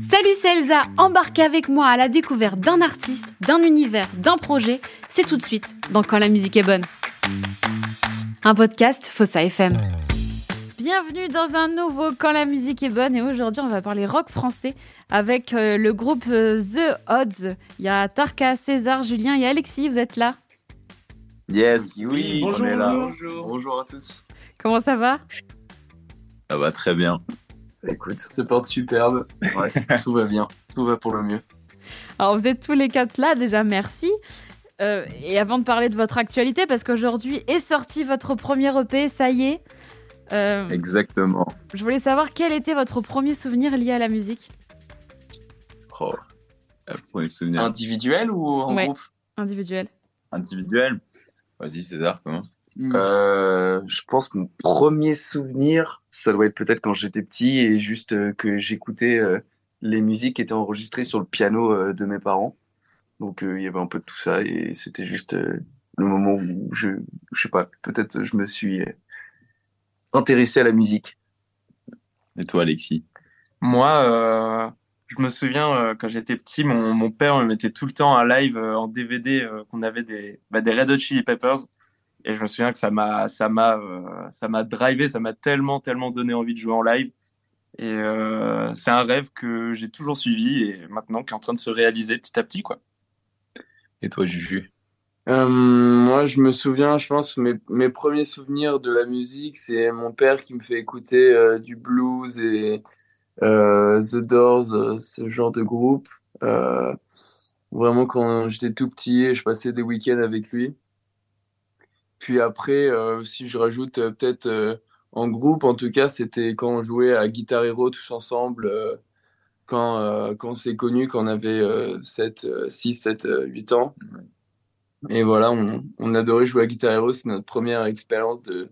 Salut, c'est Elsa. Embarquez avec moi à la découverte d'un artiste, d'un univers, d'un projet. C'est tout de suite dans Quand la musique est bonne. Un podcast Fossa FM. Bienvenue dans un nouveau Quand la musique est bonne et aujourd'hui on va parler rock français avec euh, le groupe euh, The Odds. Il y a Tarka, César, Julien et Alexis, vous êtes là? Yes, Oui, on bonjour, est là. bonjour. Bonjour à tous. Comment ça va? Ça va très bien. Écoute, ça se porte superbe. Ouais, tout va bien. Tout va pour le mieux. Alors vous êtes tous les quatre là, déjà merci. Euh, et avant de parler de votre actualité, parce qu'aujourd'hui est sorti votre premier EP, ça y est. euh, Exactement. je voulais savoir quel était votre premier souvenir lié à la musique Oh. Euh, me souvenir Individuel ou en Ouais. groupe? individuel. individuel? Vas-y, César, commence. Euh, je pense que mon premier souvenir, ça doit être peut-être quand j'étais petit et juste euh, que j'écoutais euh, les musiques qui étaient enregistrées sur le piano euh, de mes parents. Donc euh, il y avait un peu de tout ça et c'était juste euh, le moment où je, je sais pas, peut-être je me suis euh, intéressé à la musique. Et toi, Alexis? Moi, euh, je me souviens euh, quand j'étais petit, mon, mon père me mettait tout le temps un live euh, en DVD euh, qu'on avait des, bah, des Red Hot Chili Peppers. Et je me souviens que ça m'a, ça m'a, euh, ça m'a drivé, ça m'a tellement, tellement donné envie de jouer en live. Et euh, c'est un rêve que j'ai toujours suivi et maintenant qui est en train de se réaliser petit à petit, quoi. Et toi, Juju? Euh, moi, je me souviens, je pense, mes, mes premiers souvenirs de la musique, c'est mon père qui me fait écouter euh, du blues et euh, The Doors, euh, ce genre de groupe. Euh, vraiment, quand j'étais tout petit, je passais des week-ends avec lui. Puis après, euh, si je rajoute euh, peut-être euh, en groupe, en tout cas, c'était quand on jouait à Guitar Hero tous ensemble, euh, quand, euh, quand on s'est connus, quand on avait euh, 7, euh, 6, 7, euh, 8 ans. Et voilà, on, on adorait jouer à Guitar Hero, c'est notre première expérience de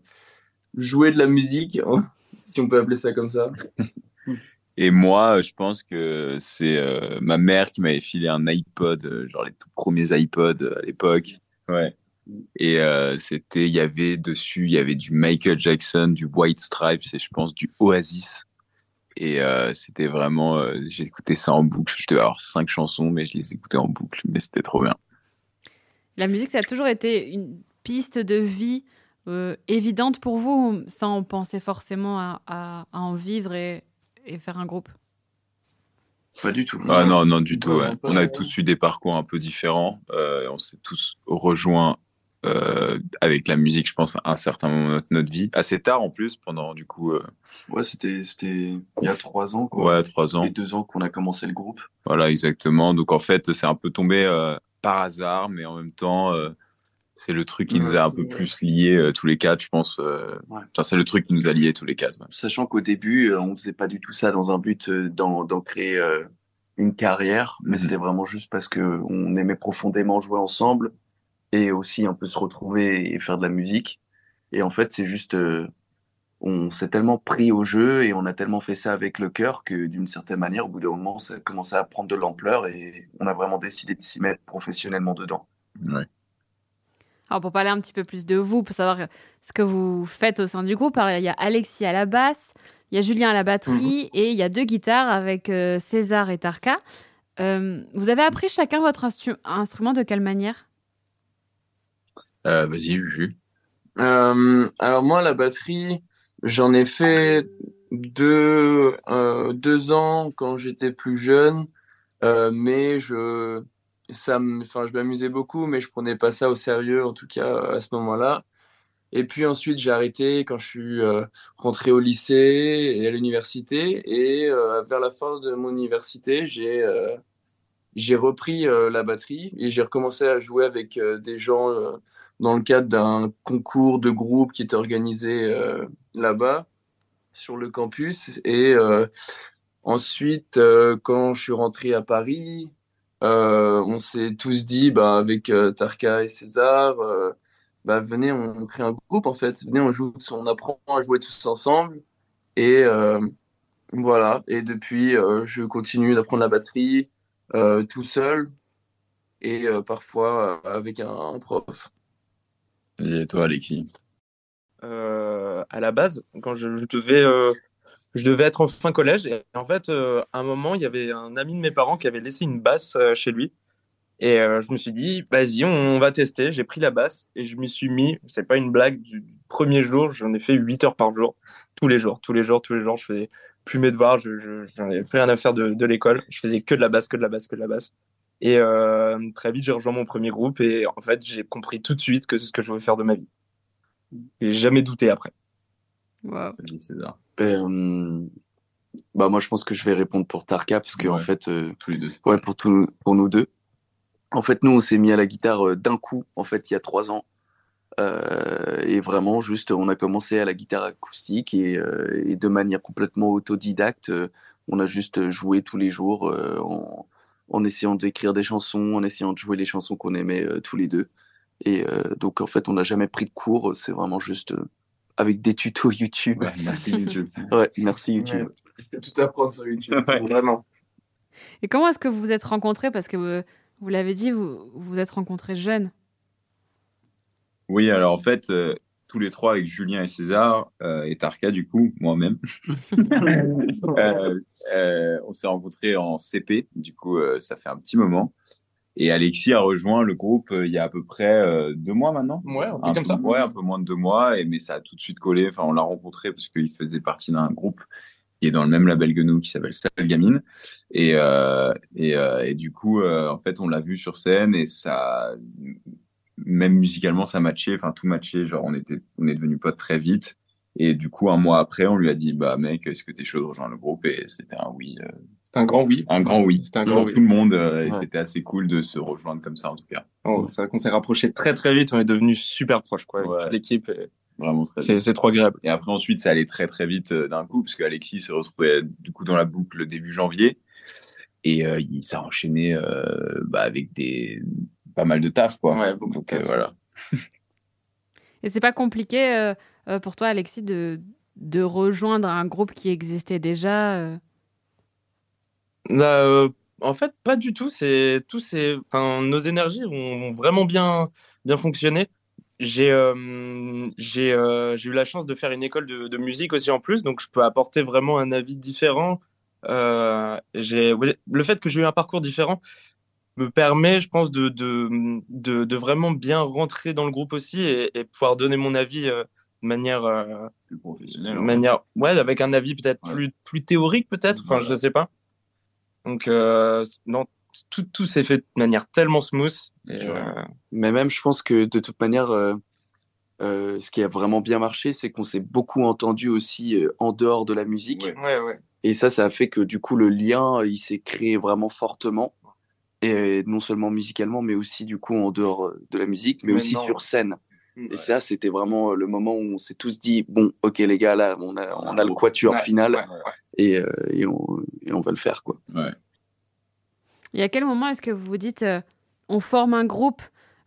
jouer de la musique, si on peut appeler ça comme ça. Et moi, je pense que c'est euh, ma mère qui m'avait filé un iPod, genre les tout premiers iPods à l'époque. Ouais. Et euh, c'était, il y avait dessus, il y avait du Michael Jackson, du White Stripes et je pense du Oasis. Et euh, c'était vraiment, euh, j'ai écouté ça en boucle. Je devais avoir cinq chansons, mais je les écoutais en boucle. Mais c'était trop bien. La musique, ça a toujours été une piste de vie euh, évidente pour vous, sans penser forcément à, à- à en vivre et, et faire un groupe? Pas du tout. Ah non, non, du tout. Ouais. On a tous eu des parcours un peu différents. Euh, on s'est tous rejoints euh, avec la musique, je pense, à un certain moment de notre, vie. Assez tard en plus, pendant du coup, euh, Ouais, c'était il y a trois ans quoi. ouais, trois ans. Et deux ans qu'on a commencé le groupe. Voilà, exactement. Donc en fait, c'est un peu tombé euh, par hasard, mais en même temps, c'est le truc qui nous a un peu plus liés tous les quatre, je pense. Ouais. Enfin, c'est le truc qui nous a liés tous les quatre. ouais. Sachant qu'au début, on faisait pas du tout ça dans un but d'en créer une carrière, mais Mhm. c'était vraiment juste parce que on aimait profondément jouer ensemble et aussi un peu se retrouver et faire de la musique. Et en fait, c'est juste, euh, on s'est tellement pris au jeu et on a tellement fait ça avec le cœur que d'une certaine manière, au bout d'un moment, ça a commencé à prendre de l'ampleur et on a vraiment décidé de s'y mettre professionnellement dedans. Ouais. Alors pour parler un petit peu plus de vous, pour savoir ce que vous faites au sein du groupe, alors, il y a Alexis à la basse, il y a Julien à la batterie et il y a deux guitares avec euh, César et Tarka. Euh, vous avez appris chacun votre instru- instrument de quelle manière? Vas-y, Juju. Euh, alors moi, la batterie, j'en ai fait deux, euh, deux ans quand j'étais plus jeune, euh, mais je, ça enfin, je m'amusais beaucoup, mais je prenais pas ça au sérieux, en tout cas à ce moment-là. Et puis ensuite, j'ai arrêté quand je suis euh, rentré au lycée et à l'université. Et euh, vers la fin de mon université, j'ai euh, j'ai repris euh, la batterie et j'ai recommencé à jouer avec euh, des gens euh, dans le cadre d'un concours de groupe qui était organisé euh, là-bas sur le campus. Et euh, ensuite, euh, quand je suis rentré à Paris, on s'est tous dit, bah, avec Tarka et César, bah, venez, on, crée un groupe en fait. Venez, on joue, on apprend à jouer tous ensemble. Et voilà. Et depuis, je continue d'apprendre la batterie tout seul et parfois avec un prof. Et toi, Alexis Euh, à la base, quand je, devais euh, je devais être en fin collège. Et en fait, à un moment, il y avait un ami de mes parents qui avait laissé une basse chez lui. Et je me suis dit, vas-y, on, va tester. J'ai pris la basse et je m'y suis mis, c'est pas une blague, du premier jour, j'en ai fait 8 heures par jour, tous les jours, tous les jours, tous les jours. Je faisais plus mes devoirs, je, je, j'en ai plus rien à faire de, de l'école. Je faisais que de la basse, que de la basse, que de la basse. Et euh, très vite, j'ai rejoint mon premier groupe et en fait, j'ai compris tout de suite que c'est ce que je voulais faire de ma vie. J'ai jamais douté après. Wow. César. Euh, bah moi, je pense que je vais répondre pour Tarka parce que en fait, euh, tous les deux. Ouais, pour tout, pour nous deux. En fait, nous, on s'est mis à la guitare d'un coup. En fait, il y a trois ans. Euh, et vraiment, juste, on a commencé à la guitare acoustique et, et de manière complètement autodidacte, on a juste joué tous les jours en, en essayant d'écrire des chansons, en essayant de jouer les chansons qu'on aimait euh, tous les deux. Et euh, donc en fait, on n'a jamais pris de cours, c'est vraiment juste euh, avec des tutos YouTube. merci YouTube. ouais, merci YouTube. Ouais, tout apprendre sur YouTube, vraiment. Et comment est-ce que vous vous êtes rencontrés? Parce que vous, vous l'avez dit, vous vous êtes rencontrés jeunes. Oui, alors en fait, tous les trois avec Julien et César euh, et Tarka du coup moi-même. Euh, euh, on s'est rencontrés en CP du coup ça fait un petit moment. Et Alexis a rejoint le groupe il y a à peu près deux mois maintenant. Ouais un peu comme ça. ouais un peu moins de deux mois et mais ça a tout de suite collé. Enfin on l'a rencontré parce qu'il faisait partie d'un groupe qui est dans le même label que nous qui s'appelle Sale Gamine et et, et du coup en fait on l'a vu sur scène et ça même musicalement, ça matchait, enfin tout matchait. Genre, on était, on est devenu potes très vite. Et du coup, un mois après, on lui a dit, bah mec, est-ce que t'es chaud de rejoindre le groupe? Et c'était un oui. Euh, c'était un grand oui. Un grand oui. C'était un grand oui. Tout le monde. Euh, et c'était assez cool de se rejoindre comme ça, en tout cas. Oh, c'est vrai qu'on s'est rapproché très très vite. On est devenu super proches, quoi. Ouais. L'équipe. Vraiment très. C'est, c'est trop agréable. Et après, ensuite, ça allait très très vite euh, d'un coup, parce qu'Alexis se retrouvait du coup dans la boucle début janvier. Et euh, il s'est enchaîné bah, avec des pas mal de taf, quoi. Ouais, beaucoup Donc, de taf. voilà. Et c'est pas compliqué euh, euh, pour toi, Alexis, de, de rejoindre un groupe qui existait déjà euh... Bah, En fait, pas du tout. C'est tous ces, enfin, nos énergies ont vraiment bien, bien fonctionné. J'ai, euh, eu la chance de faire une école de, de, musique aussi en plus, donc je peux apporter vraiment un avis différent. j'ai, le fait que j'ai eu un parcours différent, me permet, je pense, de, de, de, de, vraiment bien rentrer dans le groupe aussi et, et pouvoir donner mon avis euh, de manière euh, plus professionnelle. De manière, ouais, avec un avis peut-être Ouais. plus, plus théorique, peut-être. Enfin, Voilà. je sais pas. Donc, euh, non, tout, tout s'est fait de manière tellement smooth. Et, euh, Mais même, je pense que de toute manière, euh, euh, ce qui a vraiment bien marché, c'est qu'on s'est beaucoup entendu aussi euh, en dehors de la musique. Ouais. ouais, ouais. Et ça, ça a fait que du coup, le lien, il s'est créé vraiment fortement. Et non seulement musicalement, mais aussi du coup en dehors euh, de la musique, mais aussi sur scène. Ouais. Et ça, c'était vraiment euh, le moment où on s'est tous dit, bon, ok les gars, là, on a, on a le quatuor Ouais, final ouais, ouais. Et, euh, et, on, et on va le faire, quoi. Ouais. Et à quel moment est-ce que vous vous dites, euh, on forme un groupe?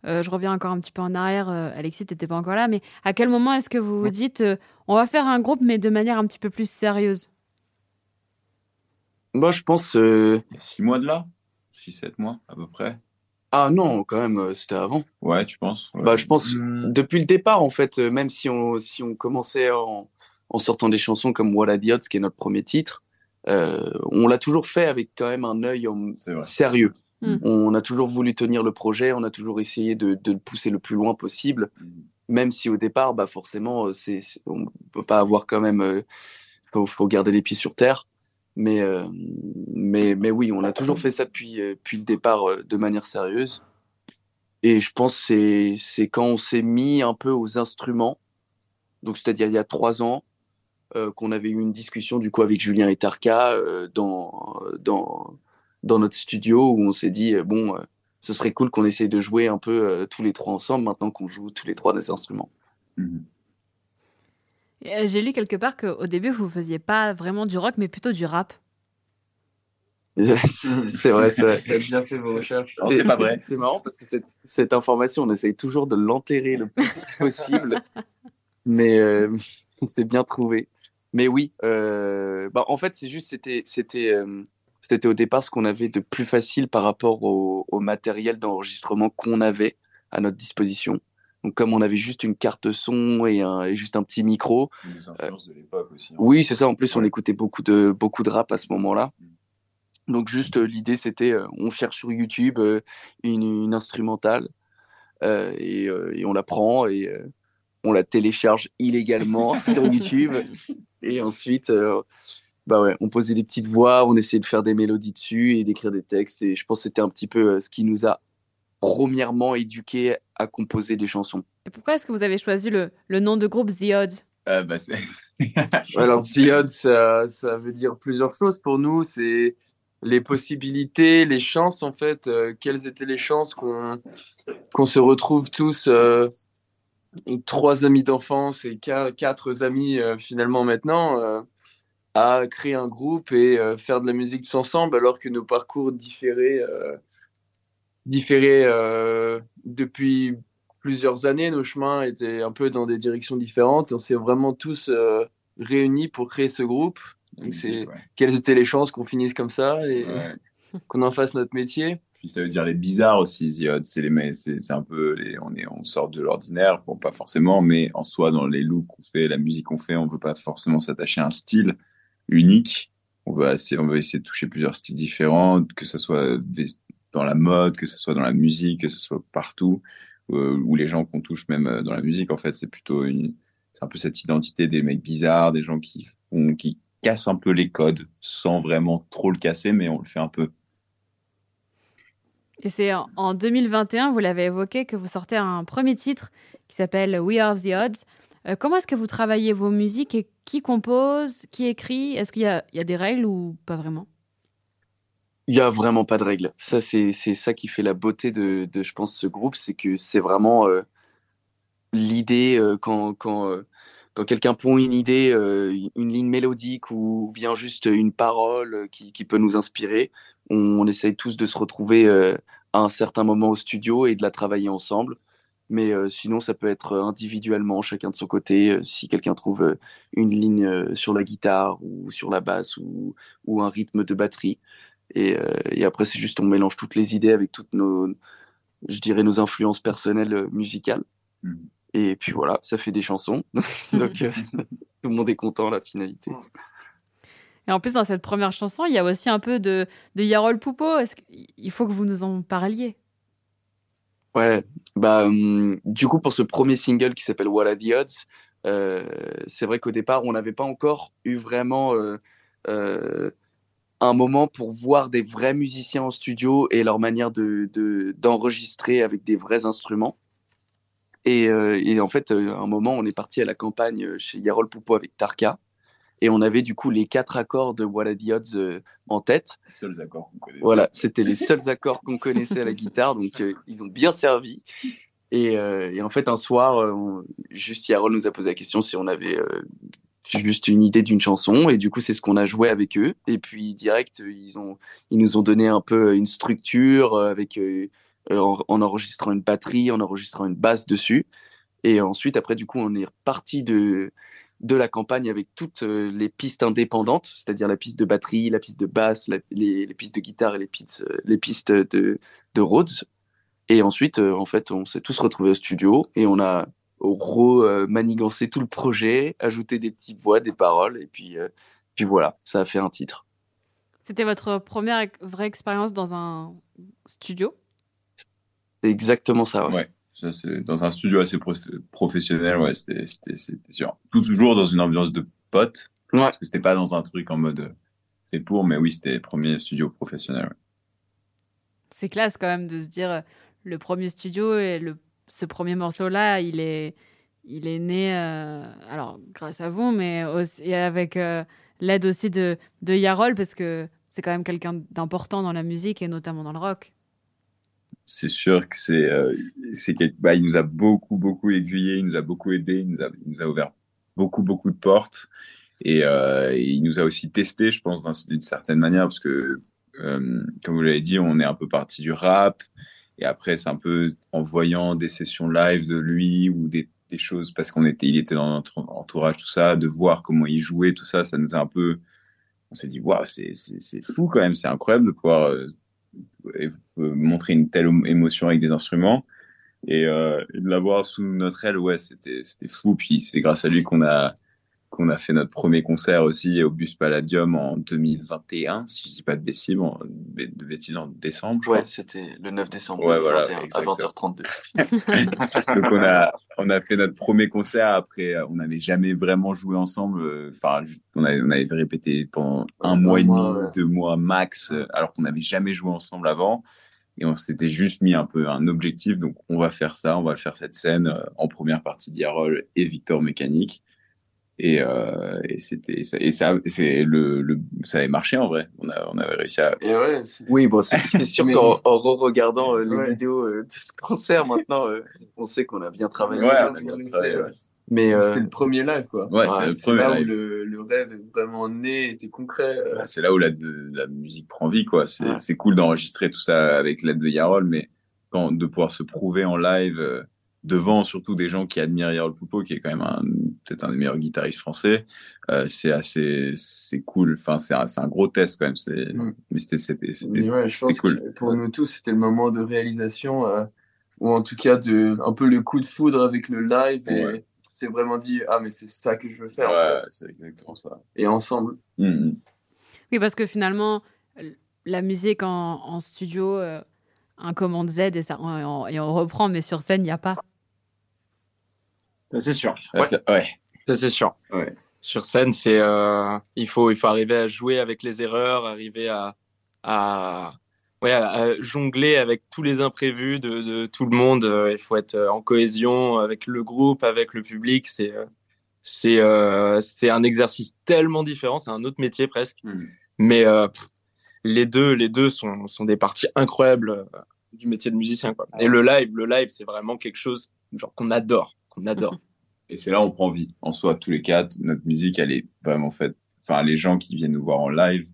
Euh, Je reviens encore un petit peu en arrière, euh, Alexis, t'étais pas encore là, mais à quel moment est-ce que vous vous dites, euh, on va faire un groupe, mais de manière un petit peu plus sérieuse? Moi, je pense. euh, Il y a six mois de là 6-7 mois à peu près. Ah non, quand même, euh, c'était avant. Ouais, tu penses? Ouais. Bah, je pense Mm. depuis le départ, en fait, euh, même si on, si on commençait en, en sortant des chansons comme What a the Odds, qui est notre premier titre, euh, on l'a toujours fait avec quand même un œil en- sérieux. Mm. On a toujours voulu tenir le projet, on a toujours essayé de, de le pousser le plus loin possible, même si au départ, bah forcément, c'est, c'est- on peut pas avoir quand même, euh, faut, faut garder les pieds sur terre. Mais, euh, mais, mais oui, on a toujours fait ça depuis, euh, depuis le départ euh, de manière sérieuse. Et je pense que c'est, quand on s'est mis un peu aux instruments, donc c'est-à-dire il y a trois ans, qu'on avait eu une discussion du coup avec Julien et Tarka dans, dans, dans notre studio où on s'est dit, bon, ce serait cool qu'on essaye de jouer un peu tous les trois ensemble maintenant qu'on joue tous les trois des instruments. Euh, J'ai lu quelque part qu'au début, vous faisiez pas vraiment du rock, mais plutôt du rap. c'est c'est vrai, c'est vrai. Vous avez bien fait vos recherches. C'est pas vrai. C'est marrant parce que cette, cette information, on essaye toujours de l'enterrer le plus possible, mais euh, c'est bien trouvé. Mais oui, euh, bah, en fait, c'est juste, c'était, c'était, euh, c'était au départ ce qu'on avait de plus facile par rapport au, au matériel d'enregistrement qu'on avait à notre disposition. Donc, comme on avait juste une carte son et, un, et juste un petit micro. Les influences de l'époque aussi. Hein. Oui, c'est ça. En plus, on écoutait beaucoup de, beaucoup de rap à ce moment-là. Mm. Donc, juste l'idée, c'était on cherche sur YouTube une, une instrumentale et, et, on la prend et on la télécharge illégalement sur YouTube. Et ensuite, bah ouais, on posait des petites voix, on essayait de faire des mélodies dessus et d'écrire des textes. Et je pense que c'était un petit peu euh, ce qui nous a premièrement éduqués à composer des chansons. Et pourquoi est-ce que vous avez choisi le, le nom de groupe The Odds? Euh, bah Alors The Odds, ça, ça, veut dire plusieurs choses pour nous. C'est les possibilités, les chances en fait. Euh, quelles étaient les chances qu'on qu'on se retrouve tous euh, trois amis d'enfance et quatre, amis finalement maintenant à créer un groupe et euh, faire de la musique tous ensemble, alors que nos parcours différaient, euh, différaient euh, depuis plusieurs années. Nos chemins étaient un peu dans des directions différentes. On s'est vraiment tous réunis pour créer ce groupe. Donc, c'est quelles étaient les chances qu'on finisse comme ça et qu'on en fasse notre métier? Puis ça veut dire les bizarres aussi, C'est les, c'est un peu, les, on est, on sort de l'ordinaire, bon pas forcément, mais en soi dans les looks qu'on fait, la musique qu'on fait, on peut pas forcément s'attacher à un style unique. On va essayer, on va essayer de toucher plusieurs styles différents, que ce soit dans la mode, que ce soit dans la musique, que ce soit partout, euh, où les gens qu'on touche même euh, dans la musique, en fait, c'est plutôt une, c'est un peu cette identité des mecs bizarres, des gens qui qui cassent un peu les codes sans vraiment trop le casser, mais on le fait un peu. Et c'est en 2021, vous l'avez évoqué, que vous sortez un premier titre qui s'appelle We Are the Odds. Euh, comment est-ce que vous travaillez vos musiques et qui compose, qui écrit? Est-ce qu'il y a, des règles ou pas vraiment? Il n'y a vraiment pas de règles. Ça, c'est ça qui fait la beauté de, de, je pense, ce groupe, c'est que c'est vraiment euh, l'idée euh, quand, quand, quand quelqu'un pond une idée, une ligne mélodique ou bien juste une parole qui, qui peut nous inspirer, on, on, essaye tous de se retrouver à un certain moment au studio et de la travailler ensemble. Mais euh, sinon, ça peut être euh, individuellement, chacun de son côté. Euh, si quelqu'un trouve une ligne sur la guitare ou sur la basse ou, ou un rythme de batterie. Et, et après, c'est juste on mélange toutes les idées avec toutes nos, je dirais, nos influences personnelles musicales. Mmh. Et puis voilà, ça fait des chansons. Donc tout le monde est content, la finalité. Et en plus, dans cette première chanson, il y a aussi un peu de, de Yarol Poupo. Il faut que vous nous en parliez? Ouais, bah, hum, du coup, pour ce premier single qui s'appelle What Are the Odds, euh, c'est vrai qu'au départ, on n'avait pas encore eu vraiment euh, euh, un moment pour voir des vrais musiciens en studio et leur manière de, d'enregistrer avec des vrais instruments. Et, et en fait, à un moment, on est parti à la campagne chez Yarol Poupo avec Tarka. Et on avait du coup les quatre accords de What Are the Odds euh, en tête. Les seuls accords qu'on connaissait. Voilà, c'était les seuls accords qu'on connaissait à la guitare, donc euh, ils ont bien servi. Et, euh, et en fait, un soir, on, juste Yarol nous a posé la question si on avait juste une idée d'une chanson, et du coup, c'est ce qu'on a joué avec eux. Et puis direct, ils ont, ils nous ont donné un peu une structure avec en, en enregistrant une batterie, en enregistrant une basse dessus. Et ensuite, après, du coup, on est reparti de de la campagne avec toutes euh, les pistes indépendantes, c'est-à-dire la piste de batterie, la piste de basse, les, pistes de guitare et les pistes, euh, les pistes de, de Rhodes. Et ensuite, euh, en fait, on s'est tous retrouvés au studio et on a manigancé tout le projet, ajouté des petites voix, des paroles, et puis, puis voilà, ça a fait un titre. C'était votre première vraie expérience dans un studio? C'est exactement ça, ouais c'est dans un studio assez professionnel, ouais, c'était sûr. Tout toujours dans une ambiance de pote. Ouais. C'était pas dans un truc en mode euh, c'est pour, mais oui, c'était le premier studio professionnel. C'est classe quand même de se dire euh, le premier studio et le, ce premier morceau-là, il est, il est né, euh, alors grâce à vous, mais avec l'aide aussi de, de Yarol, parce que c'est quand même quelqu'un d'important dans la musique et notamment dans le rock c'est sûr que c'est, euh, bah, il nous a beaucoup, beaucoup aiguillé, il nous a beaucoup aidé, il nous a, ouvert beaucoup, beaucoup de portes. Et, euh, il nous a aussi testé, je pense, d'une certaine manière, parce que, euh, comme vous l'avez dit, on est un peu parti du rap. Et après, c'est un peu en voyant des sessions live de lui ou des, choses, parce qu'on était, il était dans notre entourage, tout ça, de voir comment il jouait, tout ça, ça nous a un peu, on s'est dit, waouh, c'est, fou quand même, c'est incroyable de pouvoir euh, montrer une telle émotion avec des instruments. Et, euh, et de l'avoir sous notre aile, ouais, c'était fou. Puis c'est grâce à lui qu'on a qu'on a fait notre premier concert aussi au Bus Palladium en 2021, si je dis pas de bêtises, en, de bêtises en décembre. Ouais, c'était le 9 décembre ouais, voilà, à 20h32. Donc on a on a fait notre premier concert après on n'avait jamais vraiment joué ensemble enfin on avait on avait répété pendant un, mois et demi, ouais. deux mois max alors qu'on n'avait jamais joué ensemble avant et on s'était juste mis un peu un objectif donc on va faire ça, on va faire cette scène en première partie d'Yarol et Victor Mécanique et, euh, et c'était et ça c'est le, le ça avait marché en vrai. On a on avait réussi à et ouais, oui bon c'est sûr qu'en en regardant euh, les ouais. vidéos euh, de ce concert maintenant euh, on sait qu'on a bien travaillé. Ouais, on a bien travaillé, mais c'était le premier live quoi. Ouais, c'était le premier là live. où le, le rêve est vraiment né était concret bah, c'est là où la, la musique prend vie quoi. C'est c'est cool d'enregistrer tout ça avec l'aide de Yarol mais quand de pouvoir se prouver en live devant surtout des gens qui admirent Yarol Poupeau, qui est quand même peut-être un des meilleurs guitaristes français, euh, c'est assez, c'est cool. Enfin, c'est un, c'est un gros test quand même. C'est, Mm. mais c'était, ouais, cool. pour nous tous c'était le moment de réalisation euh, ou en tout cas de un peu le coup de foudre avec le live et Ouais. c'est vraiment dit ah mais c'est ça que je veux faire en Ouais, fait. c'est exactement ça. et ensemble Mhm. Oui, parce que finalement, la musique en, en studio, euh, un commande Z et, ça, on, et on reprend, mais sur scène, il n'y a pas. Ça, c'est sûr. Ouais, c'est- ouais. ça, c'est sûr. Ouais. Sur scène, c'est euh, il faut il faut arriver à jouer avec les erreurs, arriver à à ouais à, à jongler avec tous les imprévus de, de tout le monde. Euh, Il faut être euh, en cohésion avec le groupe, avec le public. C'est c'est euh, c'est un exercice tellement différent. C'est un autre métier presque. Mhm. Mais euh, pff, les deux les deux sont sont des parties incroyables du métier de musicien quoi. Et le live le live c'est vraiment quelque chose genre qu'on adore qu'on adore. Et c'est là où on prend vie. En soi, tous les quatre, notre musique, elle est vraiment faite. Enfin, les gens qui viennent nous voir en live,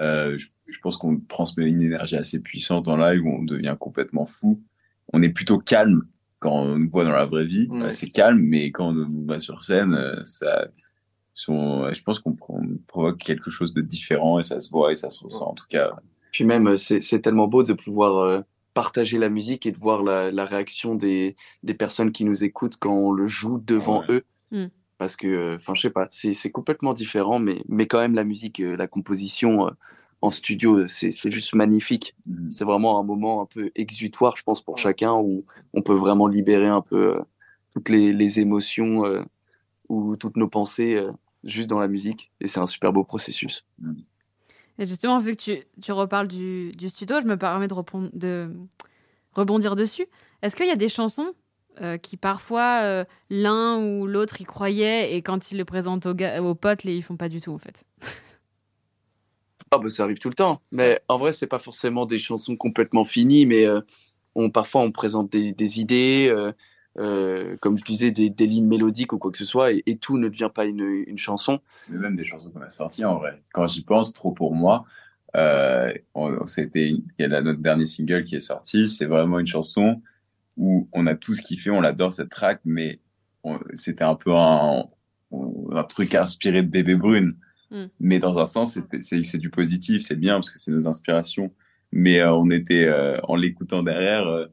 euh, je, je pense qu'on transmet une énergie assez puissante en live où on devient complètement fou. On est plutôt calme quand on nous voit dans la vraie vie. Euh, C'est calme, mais quand on nous voit sur scène, euh, ça, son, je pense qu'on provoque quelque chose de différent et ça se voit et ça se ressent. En tout cas, Puis même, c'est c'est tellement beau de pouvoir euh, partager la musique et de voir la, la réaction des, des personnes qui nous écoutent quand on le joue devant Ouais. eux. Mm. Parce que, enfin, je sais pas, c'est complètement différent, mais, mais quand même, la musique, euh, la composition euh, en studio, euh, c'est c'est juste magnifique. mhm. C'est vraiment un moment un peu exutoire, je pense, pour chacun, où on peut vraiment libérer un peu euh, toutes les, les émotions euh, ou toutes nos pensées euh, juste dans la musique. Et c'est un super beau processus. Et justement, vu que tu, tu reparles du, du studio, je me permets de, rebondir dessus. Est-ce qu'il y a des chansons euh, qui parfois euh, l'un ou l'autre y croyait et quand ils le présentent aux, aux potes, les, ils font pas du tout en fait? Ah bah ça arrive tout le temps. Mais en vrai, c'est pas forcément des chansons complètement finies, mais euh, on, parfois on présente des, des idées, euh, comme je disais, des, des lignes mélodiques ou quoi que ce soit, et, et tout ne devient pas une, une chanson. mais même des chansons qu'on a sorties en vrai. Quand j'y pense, trop pour moi, euh, on- c'était il y a la- notre dernier single qui est sorti. C'est vraiment une chanson où on a tous kiffé, on l'adore cette track, mais on- c'était un peu un, un truc inspiré de Bébé Brune. Mm. Mais dans un sens, c'est- c'est c'est du positif, c'est bien parce que c'est nos inspirations. Mais euh, on était euh, en l'écoutant derrière, euh,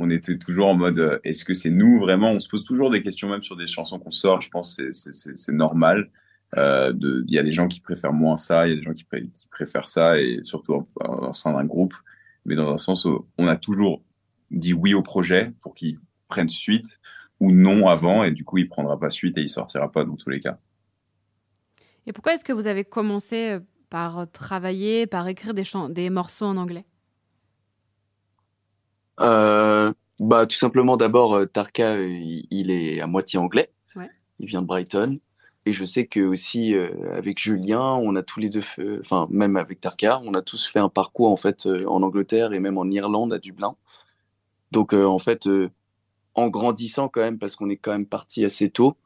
on était toujours en mode euh, est-ce que c'est nous vraiment? On se pose toujours des questions même sur des chansons qu'on sort. Je pense c'est- c'est normal. Euh, Il y a des gens qui préfèrent moins ça, il y a des gens qui, pré- qui préfèrent ça, et surtout en, sein d'un groupe. Mais dans un sens, on a toujours dit oui au projet pour qu'il prenne suite ou non avant, et du coup, il prendra pas suite et il sortira pas dans tous les cas. Et pourquoi est-ce que vous avez commencé euh, par travailler, par écrire des morceaux en anglais? Euh, bah tout simplement d'abord, euh, Tarka, euh, il, est à moitié anglais. Ouais. Il vient de Brighton. Et je sais que aussi euh, avec Julien, on a tous les deux, fait- enfin même avec Tarka, on a tous fait un parcours en fait euh, en Angleterre et même en Irlande à Dublin. Donc euh, en fait, euh, en grandissant quand même, parce qu'on est quand même parti assez tôt,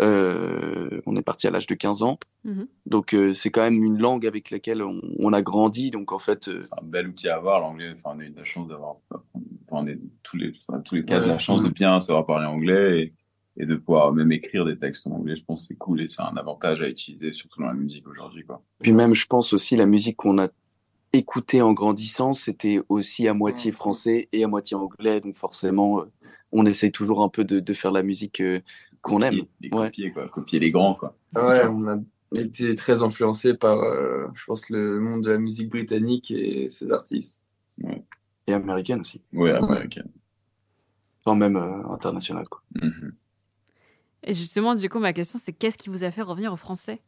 euh, on est parti à l'âge de 15 ans. Mhm. Donc euh, c'est quand même une langue avec laquelle on, on a grandi. Donc en fait, euh, C'est un bel outil à avoir, l'anglais. Enfin, on a eu de la chance d'avoir, enfin, on est tous les, enfin, tous les cas de Ouais. la chance de bien savoir parler anglais et, et de pouvoir même écrire des textes en anglais. Je pense que c'est cool et c'est un avantage à utiliser, surtout dans la musique aujourd'hui, quoi. Puis même, je pense aussi, la musique qu'on a écoutée en grandissant, c'était aussi à moitié Mm. français et à moitié anglais. Donc forcément, on essaye toujours un peu de, de faire la musique qu'on aime. Les copier, quoi. Copier les grands, quoi. Ouais, on a été très influencé par, je pense, le monde de la musique britannique et ses artistes. Et américaine aussi. Oui, américaine. Enfin, même internationale, quoi. Mhm. Et justement, du coup, ma question, c'est qu'est-ce qui vous a fait revenir au français?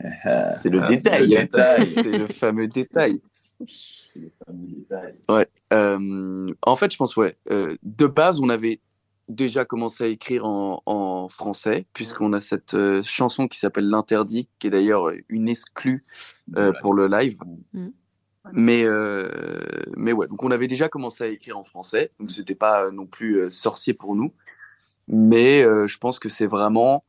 C'est le, détail. c'est le fameux détail. Le fameux détail. Ouais. Euh, en fait, je pense, ouais. Euh, de base, on avait déjà commencé à écrire en, en français, puisqu'on a cette euh, chanson qui s'appelle L'Interdit, qui est d'ailleurs une exclue pour le live. Mm. Mais, mais ouais, donc on avait déjà commencé à écrire en français, donc c'était pas non plus sorcier pour nous. Mais je pense que c'est vraiment,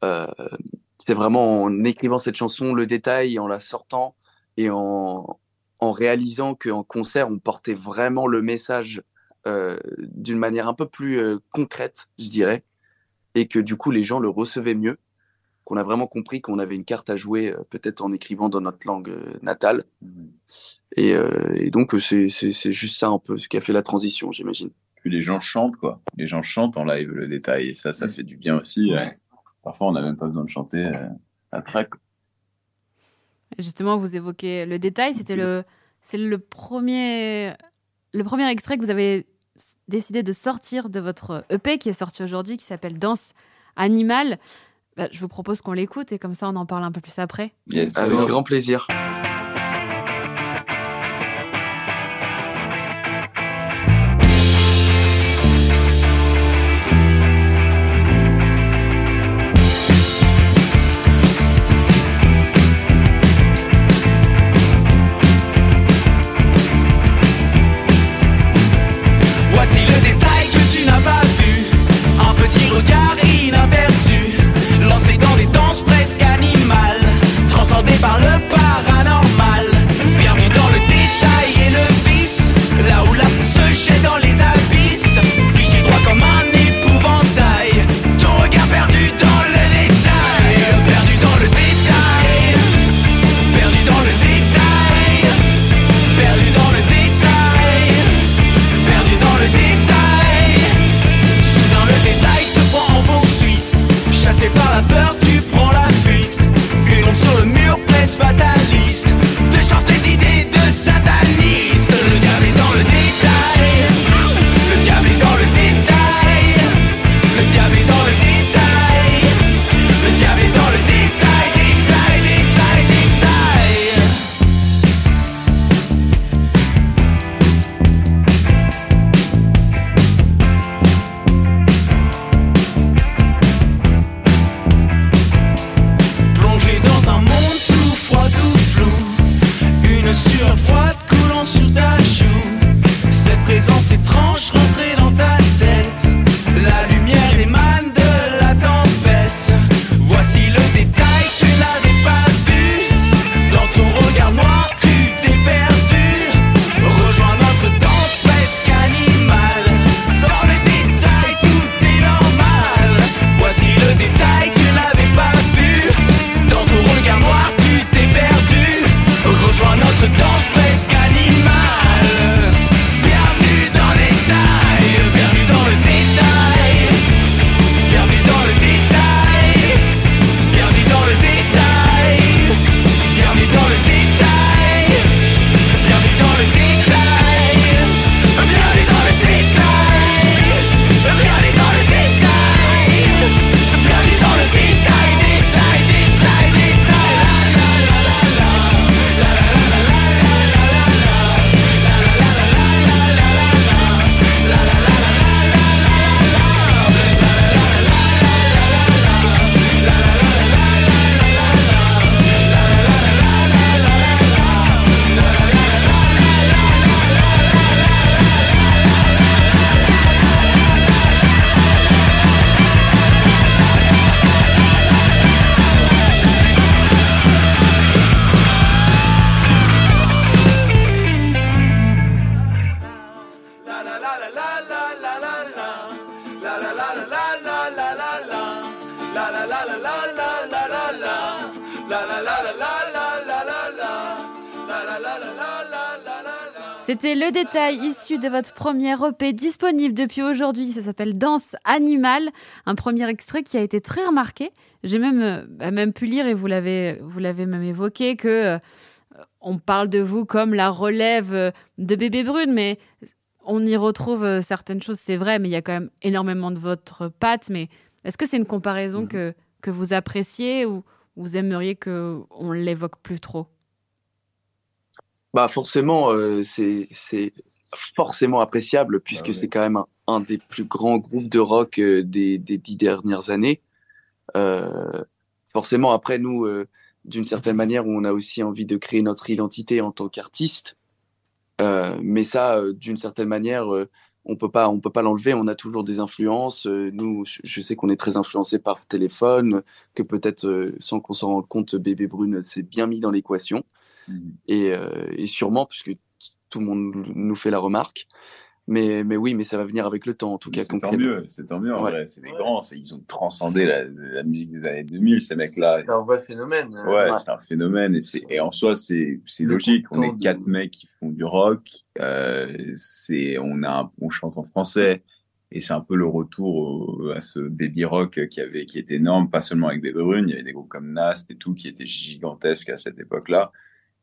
c'est vraiment en écrivant cette chanson, le détail, en la sortant et en, en réalisant qu'en concert, on portait vraiment le message euh, d'une manière un peu plus euh, concrète, je dirais, et que du coup les gens le recevaient mieux, qu'on a vraiment compris qu'on avait une carte à jouer euh, peut-être en écrivant dans notre langue natale. Et, et donc c'est juste ça un peu ce qui a fait la transition, j'imagine. Puis les gens chantent, quoi. Les gens chantent en live le détail, et ça, ça fait du bien aussi. Parfois, on n'a même pas besoin de chanter à track. Justement, vous évoquez le détail. C'était le, c'est le premier, le premier extrait que vous avez décidé de sortir de votre EP qui est sorti aujourd'hui, qui s'appelle Danse Animale. Bah, je vous propose qu'on l'écoute et comme ça, on en parle un peu plus après. Yes, Avec grand plaisir. Votre première EP disponible depuis aujourd'hui. Ça s'appelle Danse animale, un premier extrait qui a été très remarqué. J'ai même, euh, bah, même pu lire et vous l'avez, vous l'avez même évoqué que euh, on parle de vous comme la relève euh, de Bébé Brune, mais on y retrouve certaines choses, c'est vrai, mais il y a quand même énormément de votre patte. Mais est-ce que c'est une comparaison mhm. que, que vous appréciez ou vous aimeriez qu'on l'évoque plus trop? Bah forcément, euh, c'est forcément appréciable puisque ah c'est quand même un, des plus grands groupes de rock euh, des, des, dix dernières années. Euh, forcément, après nous, euh, d'une certaine manière, on a aussi envie de créer notre identité en tant qu'artiste. mais ça, d'une certaine manière, on peut pas, on peut pas l'enlever. On a toujours des influences. nous, je sais qu'on est très influencé par téléphone, que peut-être sans qu'on s'en rende compte, Bébé Brune s'est bien mis dans l'équation. Et, euh, et, sûrement, puisque tout le monde nous fait la remarque. Mais, mais oui, mais ça va venir avec le temps, en tout cas. C'est tant mieux, c'est tant mieux en vrai. C'est des grands, ils ont transcendé la, la, musique des années 2000, ces mecs-là. C'est un vrai phénomène. Hein. Ouais, c'est un phénomène. Et, et en soi, c'est logique. On est quatre mecs qui font du rock. Euh, c'est on, a, on chante en français. Et c'est un peu le retour à ce baby rock qui avait, qui était énorme, pas seulement avec des brunes, il y avait des groupes comme Nast et tout qui étaient gigantesques à cette époque-là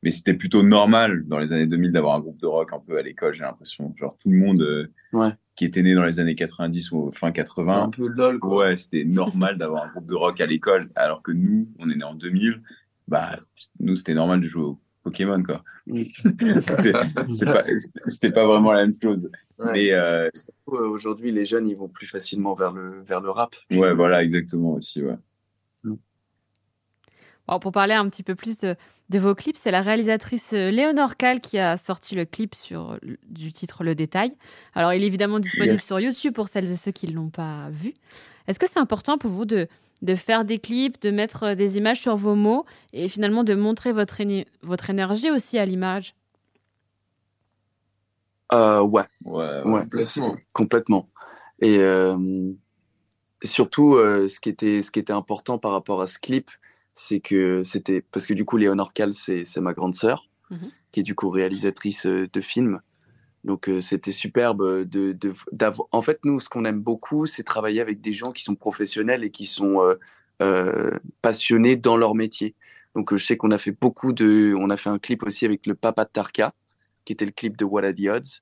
mais c'était plutôt normal dans les années 2000 d'avoir un groupe de rock un peu à l'école, j'ai l'impression. Genre tout le monde euh, ouais. qui était né dans les années 90 ou fin 80. un peu lol, quoi. Ouais, c'était normal d'avoir un groupe de rock à l'école, alors que nous, on est né en 2000. Bah, nous, c'était normal de jouer au Pokémon, quoi. c'était pas, pas, vraiment la même chose. Mais euh... aujourd'hui, les jeunes, ils vont plus facilement vers le, vers le rap. Ouais, voilà, exactement aussi, ouais. Bon, pour parler un petit peu plus de, de vos clips, c'est la réalisatrice euh, Léonore Cal qui a sorti le clip sur, du titre Le Détail. Alors, il est évidemment disponible sur YouTube pour celles et ceux qui ne l'ont pas vu. Est-ce que c'est important pour vous de, de faire des clips, de mettre euh, des images sur vos mots et finalement de montrer votre, votre énergie aussi à l'image? Euh, ouais. Ouais, complètement. complètement. Et euh, surtout, euh, ce, qui était, ce qui était important par rapport à ce clip, c'est que c'était parce que du coup Léonore Cal c'est ma grande sœur mhm. qui est du coup réalisatrice euh, de films. Donc euh, c'était superbe de, de en fait nous ce qu'on aime beaucoup c'est travailler avec des gens qui sont professionnels et qui sont euh, euh passionnés dans leur métier. Donc je sais qu'on a fait beaucoup de on a fait un clip aussi avec le papa de Tarka qui était le clip de What Are the Odds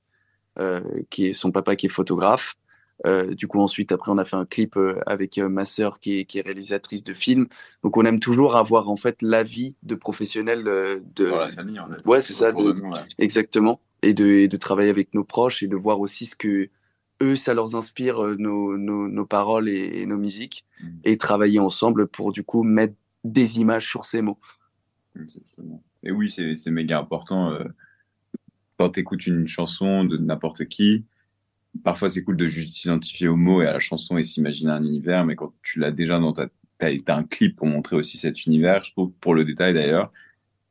euh, qui est son papa qui est photographe euh, du coup, ensuite, après, on a fait un clip euh, avec euh, ma sœur qui est, qui est réalisatrice de films. Donc, on aime toujours avoir en fait l'avis de professionnels de. Dans la famille, en fait. Ouais, c'est ça. De... Exactement. Et de, et de travailler avec nos proches et de voir aussi ce que eux, ça leur inspire nos, nos, nos paroles et, nos musiques mm. et travailler ensemble pour du coup mettre des images sur ces mots. Exactement. Et oui, c'est méga important. Quand tu écoutes une chanson de n'importe qui, parfois c'est cool de juste s'identifier aux mots et à la chanson et s'imaginer un univers, mais quand tu l'as déjà dans ta, t'as, un clip pour montrer aussi cet univers, je trouve, pour le détail d'ailleurs,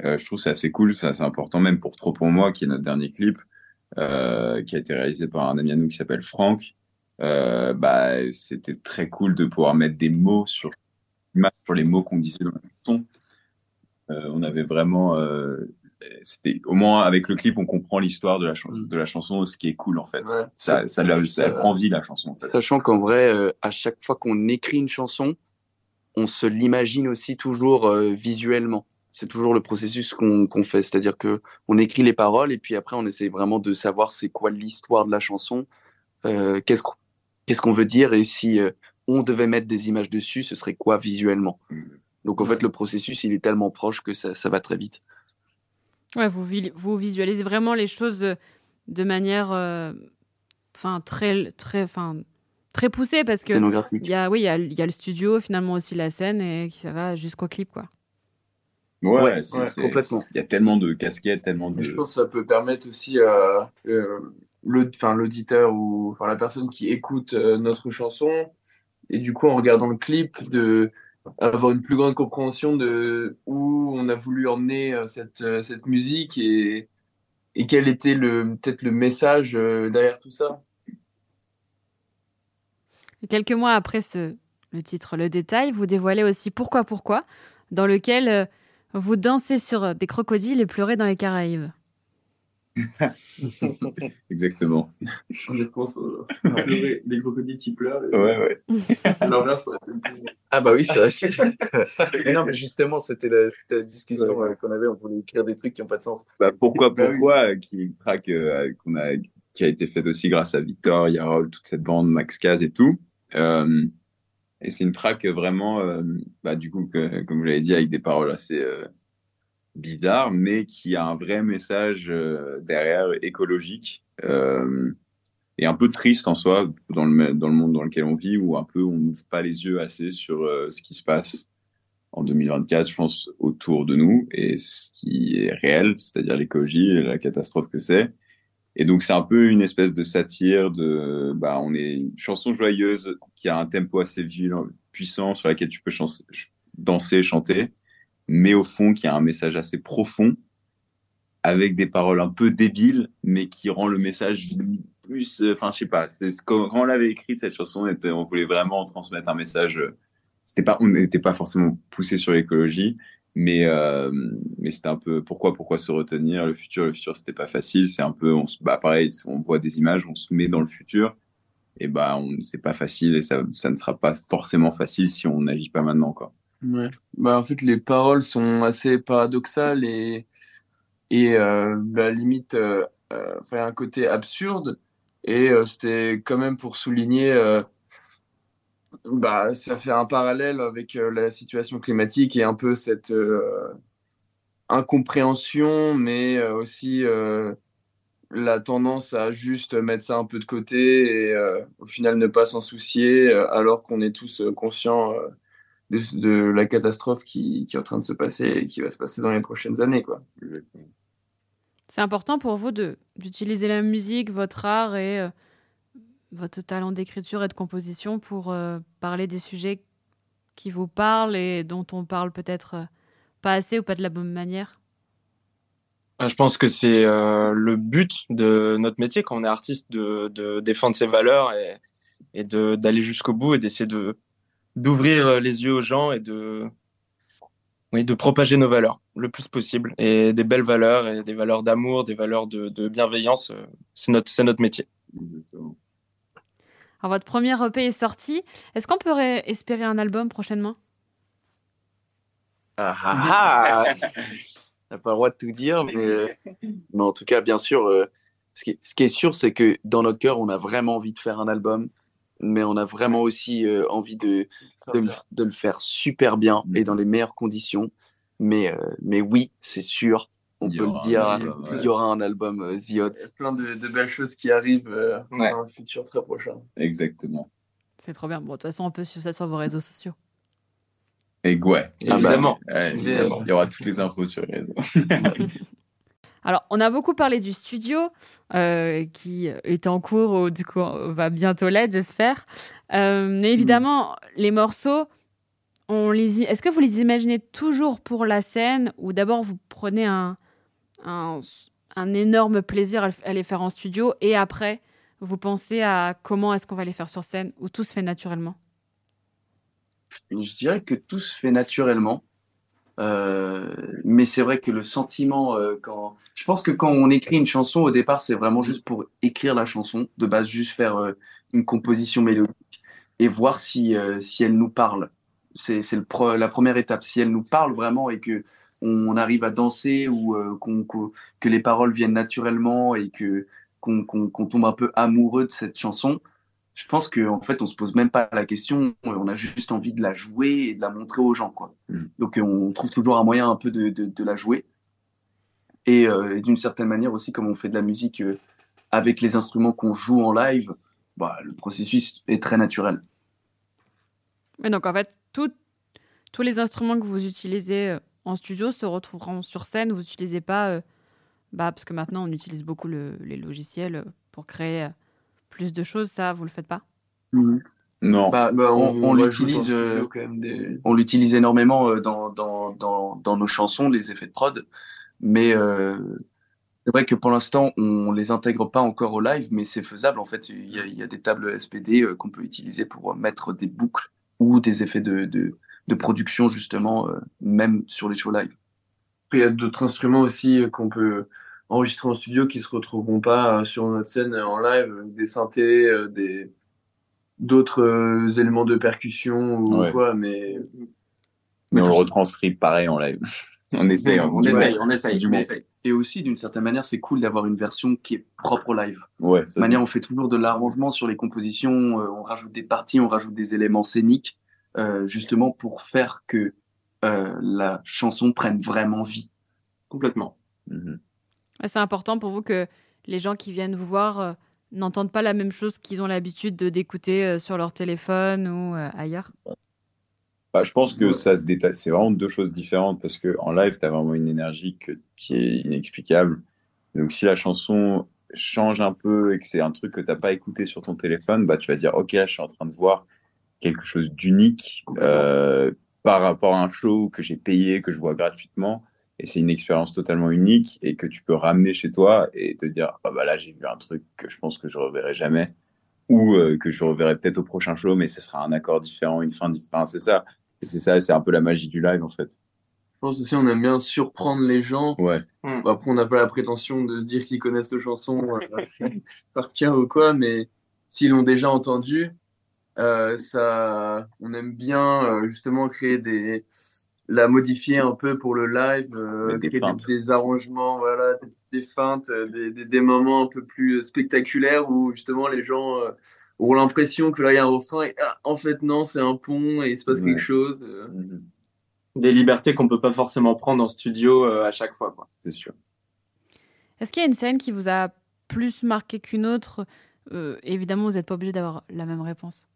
euh, je trouve c'est assez cool, c'est assez important, même pour Trop pour moi, qui est notre dernier clip, euh, qui a été réalisé par un ami à nous qui s'appelle Franck. Euh, bah, c'était très cool de pouvoir mettre des mots sur, sur les mots qu'on disait dans chanson. Euh, on avait vraiment c'était au moins avec le clip on comprend l'histoire de la mm. de la chanson ce qui est cool en fait. Ça ça, ça, prend vie la chanson sachant qu'en vrai euh, à chaque fois qu'on écrit une chanson on se l'imagine aussi toujours euh, visuellement. C'est toujours le processus qu'on fait. C'est-à-dire que on écrit les paroles et puis après on essaie vraiment de savoir c'est quoi l'histoire de la chanson euh, qu'est-ce qu'on qu'est-ce qu'on veut dire et si euh, on devait mettre des images dessus ce serait quoi visuellement. Mm. donc en fait le processus il est tellement proche que ça, ça va très vite Ouais, vous, vous visualisez vraiment les choses de, manière euh, enfin très, très, enfin très poussée parce que il y a, oui, il y a, y a, le studio, finalement aussi la scène et ça va jusqu'au clip, quoi. Ouais, complètement. Il y a tellement de casquettes, tellement de. je pense que ça peut permettre aussi à euh, l'auditeur ou enfin la personne qui écoute euh, notre chanson et du coup en regardant le clip de avoir une plus grande compréhension de où on a voulu emmener euh, cette, euh, cette musique et, quel était peut-être le message euh, derrière tout ça. quelques mois après ce, le titre Le Détail, vous dévoilez aussi Pourquoi Pourquoi, dans lequel vous dansez sur des crocodiles et pleurez dans les Caraïbes. Exactement. Je pense aux pleurer, des crocodiles qui pleurent. et Ouais, ouais. L'inverse, Ah bah oui, c'est vrai. c'est vrai. mais non, mais justement, c'était la, c'était la discussion euh, qu'on avait. On voulait écrire des trucs qui n'ont pas de sens. Bah, pourquoi, Bah oui. pourquoi, euh, qui track euh, qu'on a, qui a été faite aussi grâce à Victor, Yarol, toute cette bande, Max Kaz et tout. Euh, et c'est une track vraiment, euh, bah, du coup, que, comme vous l'avez dit, avec des paroles assez bizarres, mais qui a un vrai message euh, derrière écologique euh, et un peu triste en soi dans le, dans le monde dans lequel on vit, où un peu on n'ouvre pas les yeux assez sur euh, ce qui se passe en 2024, je pense, autour de nous et ce qui est réel, c'est-à-dire l'écologie et la catastrophe que c'est. Et donc, c'est un peu une espèce de satire de, bah, on est une chanson joyeuse qui a un tempo assez violent, puissant, sur laquelle tu peux danser, chanter, mais au fond, qui a un message assez profond, avec des paroles un peu débiles, mais qui rend le message plus, euh, enfin, je sais pas, c'est quand on l'avait écrite, cette chanson, on voulait vraiment transmettre un message, euh, c'était pas, on n'était pas forcément poussé sur l'écologie, mais euh, mais c'était un peu pourquoi pourquoi se retenir? Le futur le futur c'était pas facile c'est un peu on se bah pareil on voit des images on se met dans le futur et bah on c'est pas facile et ça ça ne sera pas forcément facile si on n'agit pas maintenant quoi Bah, en fait, les paroles sont assez paradoxales et, et euh, bah, limite, euh, euh, un côté absurde. Et euh, c'était quand même pour souligner, euh, bah, ça fait un parallèle avec la situation climatique et un peu cette incompréhension, mais aussi la tendance à juste mettre ça un peu de côté et au final ne pas s'en soucier, alors qu'on est tous conscients. De, de la catastrophe qui, qui est en train de se passer et qui va se passer dans les prochaines années, quoi. C'est important pour vous de d'utiliser la musique, votre art et euh, votre talent d'écriture et de composition pour euh, parler des sujets qui vous parlent et dont on parle peut-être euh, pas assez ou pas de la bonne manière? Je pense que c'est euh, le but de notre métier quand on est artiste de, de défendre ses valeurs et, et de d'aller jusqu'au bout et d'essayer de d'ouvrir euh, les yeux aux gens et de oui de propager nos valeurs le plus possible et des belles valeurs et des valeurs d'amour, des valeurs de, de bienveillance. euh, C'est notre c'est notre métier. Alors votre premier EP est sorti. Est-ce qu'on pourrait espérer un album prochainement? Ah ah ah On n'a pas le droit de tout dire, mais, mais en tout cas, bien sûr, euh, ce, qui est, ce qui est sûr, c'est que dans notre cœur, on a vraiment envie de faire un album, mais on a vraiment aussi euh, envie de, de, le, de le faire super bien et dans les meilleures conditions. Mais, euh, mais oui, c'est sûr, on peut le dire, album, il ouais. y aura un album euh, The Il y a Odds. plein de, de belles choses qui arrivent euh, Ouais. dans un futur très prochain. exactement C'est trop bien. Bon, de toute façon, on peut suivre ça sur vos réseaux sociaux. et ouais Ah bah, Évidemment. Évidemment. il y aura toutes les infos sur les réseaux Alors, on a beaucoup parlé du studio euh, qui est en cours, ou du coup, on va bientôt l'être, j'espère. Euh, mais évidemment, les morceaux, on les, est-ce que vous les imaginez toujours pour la scène ou d'abord vous prenez un, un, un énorme plaisir à les faire en studio et après vous pensez à comment est-ce qu'on va les faire sur scène ou tout se fait naturellement? Je dirais que tout se fait naturellement. Euh, mais c'est vrai que le sentiment, euh, quand je pense que quand on écrit une chanson, au départ, c'est vraiment juste pour écrire la chanson, de base, juste faire euh, une composition mélodique et voir si, euh, si elle nous parle. C'est, c'est le pro- la première étape. Si elle nous parle vraiment et que on arrive à danser ou qu'on, qu'on- que les paroles viennent naturellement et que qu'on, qu'on, qu'on tombe un peu amoureux de cette chanson, je pense qu'en en fait, on se pose même pas la question, on a juste envie de la jouer et de la montrer aux gens, quoi. Mm. Donc, euh, on trouve toujours un moyen un peu de, de, de la jouer. Et euh, d'une certaine manière aussi, comme on fait de la musique euh, avec les instruments qu'on joue en live, bah, le processus est très naturel. Mais donc en fait, tout- tous les instruments que vous utilisez euh, en studio se retrouveront sur scène. Vous n'utilisez pas, euh, bah, parce que maintenant on utilise beaucoup le- les logiciels euh, pour créer euh, plus de choses. Ça, vous le faites pas? Non Bah, Bah, on, on l'utilise, euh, des... on l'utilise énormément euh, dans, dans, dans, dans nos chansons, les effets de prod. Mais euh, c'est vrai que pour l'instant, on les intègre pas encore au live, mais c'est faisable. En fait, il y a, y a des tables SPD euh, qu'on peut utiliser pour mettre des boucles ou des effets de, de, de production, justement, euh, même sur les shows live. Après, il y a d'autres instruments aussi euh, qu'on peut enregistrés en studio qui se retrouveront pas sur notre scène en live, des synthés, des d'autres éléments de percussion ou quoi, mais mais on le retranscrit pareil en live. on essaye, on essaye, on essaye. Et aussi, d'une certaine manière, c'est cool d'avoir une version qui est propre au live. Ouais. De manière, on fait toujours de l'arrangement sur les compositions, on rajoute des parties, on rajoute des éléments scéniques, euh, justement pour faire que euh, la chanson prenne vraiment vie. Complètement. Mhm. C'est important pour vous que les gens qui viennent vous voir euh, n'entendent pas la même chose qu'ils ont l'habitude d'écouter sur leur téléphone ou ailleurs? Bah, Je pense que ça se détaille. C'est vraiment deux choses différentes parce qu'en live, tu as vraiment une énergie qui est inexplicable. Donc si la chanson change un peu et que c'est un truc que tu n'as pas écouté sur ton téléphone, bah, tu vas dire, OK, je suis en train de voir quelque chose d'unique euh, par rapport à un show que j'ai payé, que je vois gratuitement. Et c'est une expérience totalement unique et que tu peux ramener chez toi et te dire, ah bah là, j'ai vu un truc que je pense que je reverrai jamais ou euh, que je reverrai peut-être au prochain show, mais ce sera un accord différent, une fin différente. c'est ça. Et c'est ça, c'est un peu la magie du live, en fait. Je pense aussi, on aime bien surprendre les gens. Ouais. Après, on n'a pas la prétention de se dire qu'ils connaissent nos chansons euh, par cœur ou quoi, mais s'ils l'ont déjà entendu, euh, ça, on aime bien euh, justement créer des, la modifier un peu pour le live, euh, des, créer des, arrangements, voilà, des, des feintes, des, des, moments un peu plus spectaculaires où justement les gens ont l'impression que là il y a un refrain et ah, en fait non, c'est un pont et il se passe quelque chose. Mhm. Des libertés qu'on peut pas forcément prendre en studio à chaque fois, quoi. C'est sûr. Est-ce qu'il y a une scène qui vous a plus marqué qu'une autre? Évidemment, vous n'êtes pas obligé d'avoir la même réponse.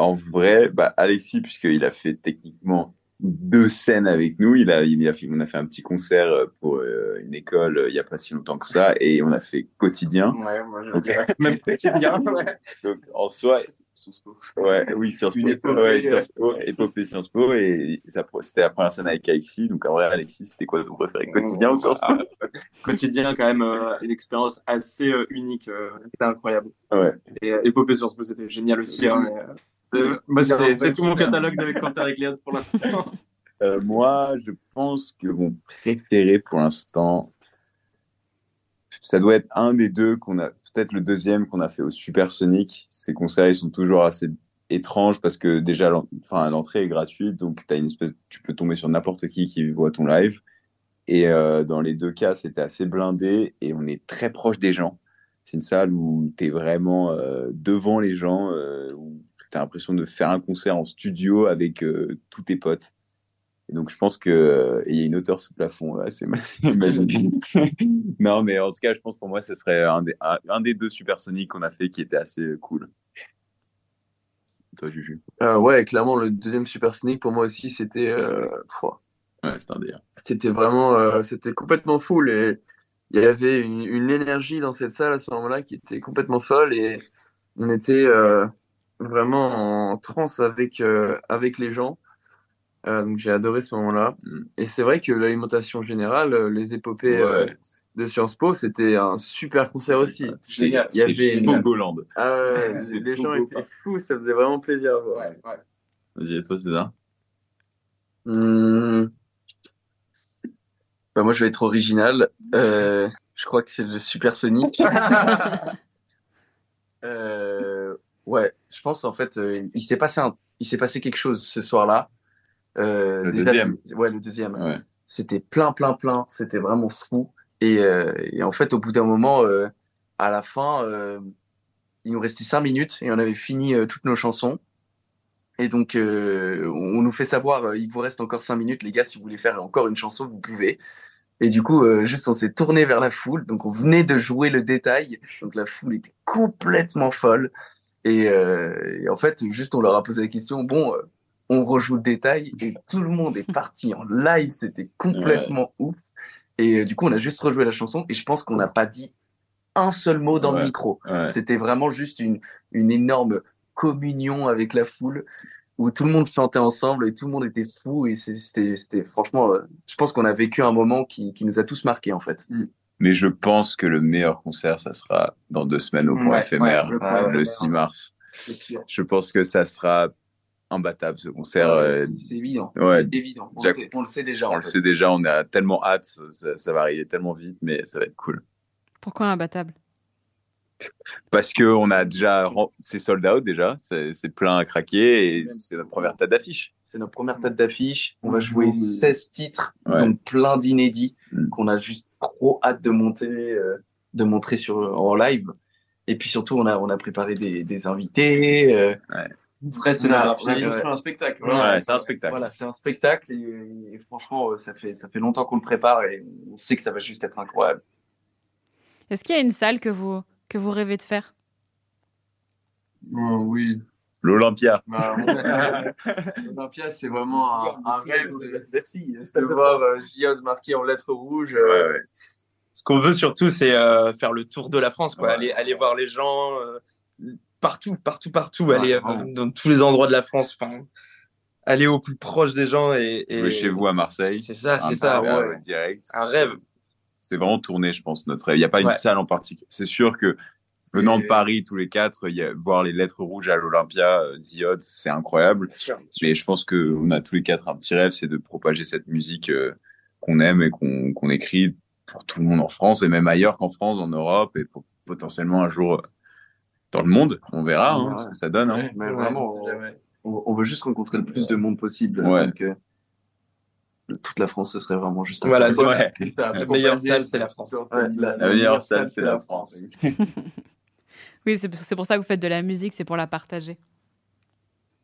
En vrai, bah, Alexis, puisqu'il a fait techniquement deux scènes avec nous, il a, il a fait, on a fait un petit concert euh, pour euh, une école euh, il n'y a pas si longtemps que ça, et on a fait quotidien. Ouais, moi je dirais même quotidien. Ouais. Donc en soi, Ouais, oui, Sciences Po. Ouais, Sciences Po, épopée Sciences Po, et c'était la première scène avec Alexis. Donc en vrai, Alexis, c'était quoi ton préféré, quotidien ou Sciences Po? Quotidien, quand même, une expérience assez unique, c'était incroyable. Ouais. Et épopée Sciences Po, c'était génial aussi. Hein, euh, c'est tout mon catalogue de avec Léa pour l'instant. Euh, moi, je pense que mon préféré pour l'instant, ça doit être un des deux qu'on a, peut-être le deuxième qu'on a fait au Supersonic. Ces concerts, ils sont toujours assez étranges parce que déjà, l'entrée est gratuite, donc as une espèce, tu peux tomber sur n'importe qui qui voit ton live. Et euh, dans les deux cas, c'était assez blindé et on est très proche des gens. C'est une salle où tu es vraiment euh, devant les gens, où tu as l'impression de faire un concert en studio avec euh, tous tes potes. Et donc, je pense que euh, il y a une hauteur sous plafond, assez magique. non, mais en tout cas, je pense pour moi, ce serait un des, un, des deux supersoniques qu'on a fait qui était assez cool. Toi, Juju? Euh, Ouais, clairement, le deuxième supersonique, pour moi aussi, c'était. ouais, c'était un délire. C'était vraiment. c'était complètement full et il y avait une, une, énergie dans cette salle à ce moment-là qui était complètement folle et on était vraiment en transe avec, euh, avec les gens. Euh, donc j'ai adoré ce moment-là. Et c'est vrai que l'alimentation générale, euh, les épopées de Sciences Po, c'était un super concert aussi. Génial. Il y avait une... Bolande. Ah ouais, les gens étaient fous, ça faisait vraiment plaisir à voir. Ouais, ouais. Vas-y, et toi, César? Mmh. bah, Moi, je vais être original. je crois que c'est le Super Sonic. euh, Ouais, je pense en fait, euh, il s'est passé un, il s'est passé quelque chose ce soir-là. Euh, le deuxième. Ouais, le deuxième. Ouais. C'était plein, plein, plein. C'était vraiment fou. Et, euh, et, en fait, au bout d'un moment, à la fin, il nous restait cinq minutes et on avait fini toutes nos chansons. Et donc, on nous fait savoir, il vous reste encore cinq minutes, les gars. Si vous voulez faire encore une chanson, vous pouvez. Et du coup, juste on s'est tourné vers la foule. Donc, on venait de jouer le détail. Donc, la foule était complètement folle. Euh, et, en fait, juste on leur a posé la question, bon, euh, on rejoue le détail et tout le monde est parti en live, c'était complètement ouf. Et euh, du coup, on a juste rejoué la chanson et je pense qu'on n'a pas dit un seul mot dans le micro. C'était vraiment juste une, une énorme communion avec la foule où tout le monde chantait ensemble et tout le monde était fou et c'était franchement, je pense qu'on a vécu un moment qui, qui nous a tous marqués en fait. Mm. Mais je pense que le meilleur concert, ça sera dans deux semaines au point éphémère, le 6 mars. Je pense que ça sera imbattable ce concert. Ouais, euh, c'est- évident. ouais. Évident. On, Jack- le- on le sait déjà. on en le fait. sait déjà, on a tellement hâte, ça, ça va arriver tellement vite, mais ça va être cool. Pourquoi imbattable? Parce que on a déjà, c'est sold out déjà, c'est c'est plein à craquer et c'est notre première tête d'affiche. C'est notre première tête d'affiche. On va jouer 16 titres, Ouais. donc plein d'inédits Mm. qu'on a juste trop hâte de monter, euh, de montrer sur en live. Et puis surtout, on a on a préparé des, des invités. euh, vraie scénographie. scénographie. Ouais, ouais. un spectacle. Ouais, c'est un spectacle. Voilà, c'est un spectacle et, et franchement, euh, ça fait ça fait longtemps qu'on le prépare et on sait que ça va juste être incroyable. Est-ce qu'il y a une salle que vous, que vous rêvez de faire? Oh, oui. L'Olympia. Bah, Olympia, c'est vraiment un, un rêve de, Merci. de voir euh, Ziod marqué en lettres rouges. euh, Ouais, ouais. Ce qu'on veut surtout, c'est euh, faire le tour de la France, quoi. Ouais. Aller, aller voir les gens euh, partout, partout, partout. Ouais, aller euh, dans tous les endroits de la France. Enfin, aller au plus proche des gens et. et- Jouer chez vous à Marseille. C'est ça, c'est ça. partenariat, ouais. ouais, Direct. Un rêve. C'est vraiment tourné, je pense, notre rêve. Il n'y a pas une Ouais. salle en particulier. C'est sûr que venant de Paris, tous les quatre, il y a, voir les lettres rouges à l'Olympia, euh, Ziod, c'est incroyable. Mais je pense que on a tous les quatre un petit rêve, c'est de propager cette musique euh, qu'on aime et qu'on qu'on écrit pour tout le monde en France et même ailleurs qu'en France, en Europe et pour, potentiellement un jour euh, dans le monde. On verra hein, Ouais. ce que ça donne. Hein. Mais vraiment, on veut juste rencontrer le plus de monde possible. Ouais. Donc, euh, toute la France, ce serait vraiment juste Voilà. Ouais. La meilleure salle, c'est la France. Ouais, la, La meilleure salle, c'est la France. Oui, c'est c'est pour ça que vous faites de la musique, c'est pour la partager.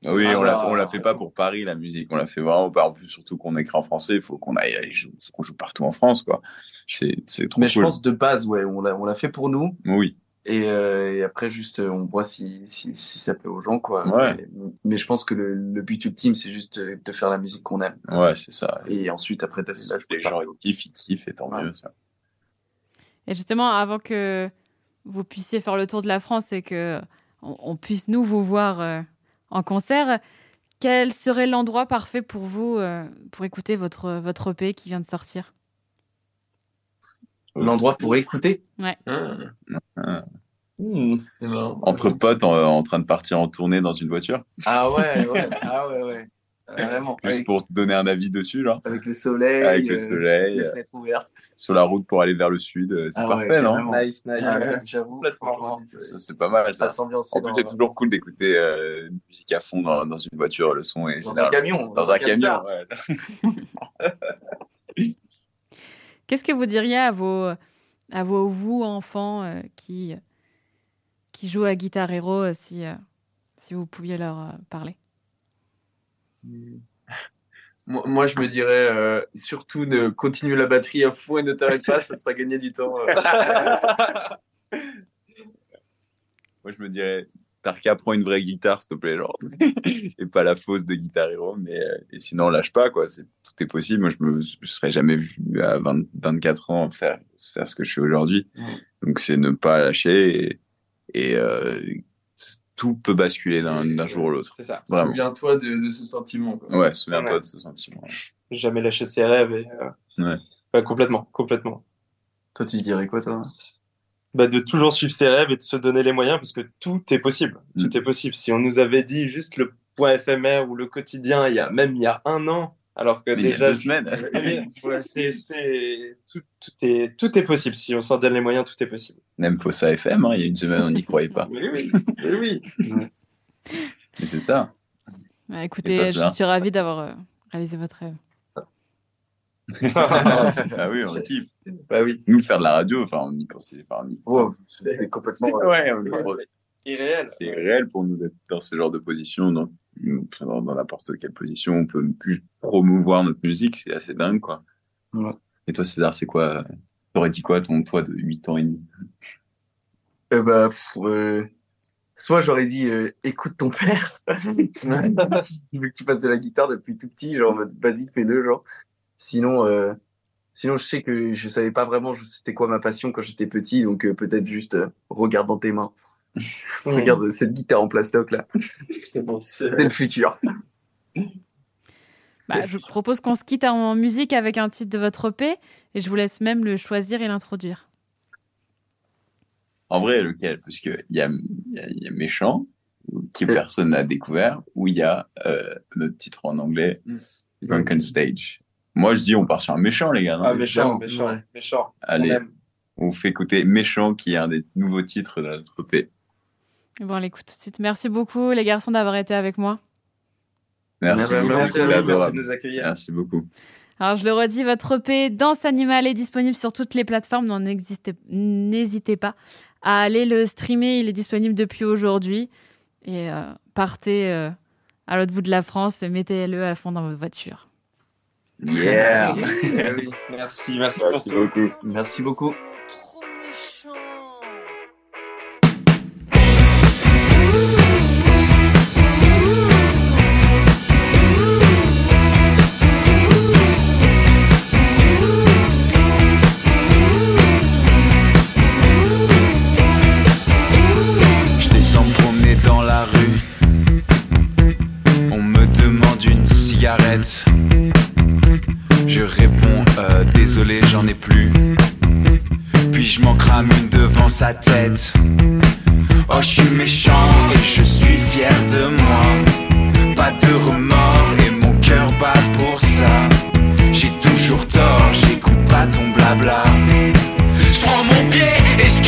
Ah Oui, Ah on la, bah, on la fait pas pour Paris, la musique. On la fait vraiment pas. En plus, surtout qu'on écrit en français, il faut qu'on aille, qu'on joue partout en France, quoi. C'est, c'est trop Mais cool. je pense de base, ouais, on l'a, on l'a fait pour nous. Oui. Et, euh, et après, juste, euh, on voit si, si, si ça plaît aux gens, quoi. Ouais. Mais, mais je pense que le, le but ultime, c'est juste euh, de faire la musique qu'on aime. Ouais, c'est ça. Et ensuite, après, la jouer Les gens kiffent, ils kiffent, et tant Ouais. mieux, ça. Et justement, avant que vous puissiez faire le tour de la France et que on, on puisse nous vous voir euh, en concert, quel serait l'endroit parfait pour vous euh, pour écouter votre votre EP qui vient de sortir? L'endroit pour écouter? Hum. Ah. Hum. Marrant. Entre potes en, en train de partir en tournée dans une voiture, Ah ouais, ouais, ah ouais, ouais. Vraiment. juste Avec, pour se donner un avis dessus, là. avec le soleil. Avec le euh, soleil, les euh, fenêtres ouvertes. sur la route pour aller vers le sud, euh, c'est Ah ouais, parfait, non carrément. Nice, nice. Ah ouais, J'avoue. C'est pas mal, Ça ça. s'ambiance En plus, c'est toujours cool d'écouter euh, une musique à fond dans, dans une voiture, le son est dans un camion. Dans un camion, ouais. Qu'est-ce que vous diriez à vos à vos vous enfants euh, qui qui jouent à Guitar Hero euh, si euh, si vous pouviez leur euh, parler Moi, moi, je me dirais euh, surtout de continuer la batterie à fond et ne t'arrête pas, ça fera gagner du temps. euh. Moi, je me dirais, Tarka, prends une vraie guitare, s'il te plaît, genre. et pas la fausse de Guitar Hero, mais, euh, et sinon, lâche pas, quoi. C'est, tout est possible. Moi, je me, je serais jamais vu à 20, 24 ans faire, faire ce que je fais aujourd'hui. Donc, c'est ne pas lâcher et, et, euh, tout peut basculer d'un, jour à l'autre. C'est ça. Vraiment. Souviens-toi de, de ce sentiment. quoi. Ouais, souviens-toi Ouais. de ce sentiment. Jamais lâcher ses rêves. Et, euh, Ouais. complètement, complètement. Toi, tu dirais quoi, toi? Bah, de toujours suivre ses rêves et de se donner les moyens parce que tout est possible. Mm. Tout est possible. Si on nous avait dit juste le point éphémère ou le quotidien, il y a même il y a un an, alors que Mais il y a déjà deux semaines. Ouais, c'est, c'est, tout, tout est, tout est possible. Si on s'en donne les moyens, tout est possible. Même Fossa FM, hein, il y a une semaine, on n'y croyait pas. Oui, oui, oui, oui. Mais c'est ça. Bah, Écoutez, toi, je suis ravie d'avoir euh, réalisé votre rêve. ah oui, on kiffe. bah oui. Nous, faire de la radio, enfin, on y pensait, enfin, on y- Wow, complètement. Ouais, on y- Irréel. c'est réel pour nous d'être dans ce genre de position, dans dans dans n'importe quelle position, on peut plus promouvoir notre musique, c'est assez dingue, quoi. Ouais. Et toi, César, c'est quoi T'aurais dit quoi, ton toi de 8 ans et demi? Eh bah, pff, euh, soit j'aurais dit euh, écoute ton père, il veut que tu fasses de la guitare depuis tout petit, genre vas-y fais-le, genre. Sinon, euh, sinon je sais que je savais pas vraiment c'était quoi ma passion quand j'étais petit, donc euh, peut-être juste euh, regarde dans tes mains, regarde cette guitare en plastoc là, C'est bon, le futur. Bah, je propose qu'on se quitte en musique avec un titre de votre EP et je vous laisse même le choisir et l'introduire. En vrai, lequel? Parce que il y a, il y, a, y a méchant, qui personne n'a découvert, où il y a euh, notre titre en anglais, Mm. Drunken Stage. Moi, je dis, on part sur un méchant, les gars. non? Ah, méchant, méchant, méchant, ouais. méchant. Allez, On on fait écouter Méchant, qui est un des nouveaux titres de notre EP. Bon, on l'écoute tout de suite. Merci beaucoup, les garçons, d'avoir été avec moi. Merci, Merci, beaucoup, Merci, c'est à vous, merci de nous accueillir. Merci beaucoup. Alors, je le redis, votre EP Danse Animale est disponible sur toutes les plateformes. N'hésitez pas à aller le streamer. Il est disponible depuis aujourd'hui. Et euh, partez euh, à l'autre bout de la France et mettez-le à fond dans votre voiture. Yeah! Eh oui, merci, merci, Merci pour tout. beaucoup. Merci beaucoup. Je réponds euh, désolé, j'en ai plus. Puis je m'en crame une devant sa tête. Oh, je suis méchant et je suis fier de moi. Pas de remords et mon cœur bat pour ça. J'ai toujours tort, j'écoute pas ton blabla. Je prends mon pied et je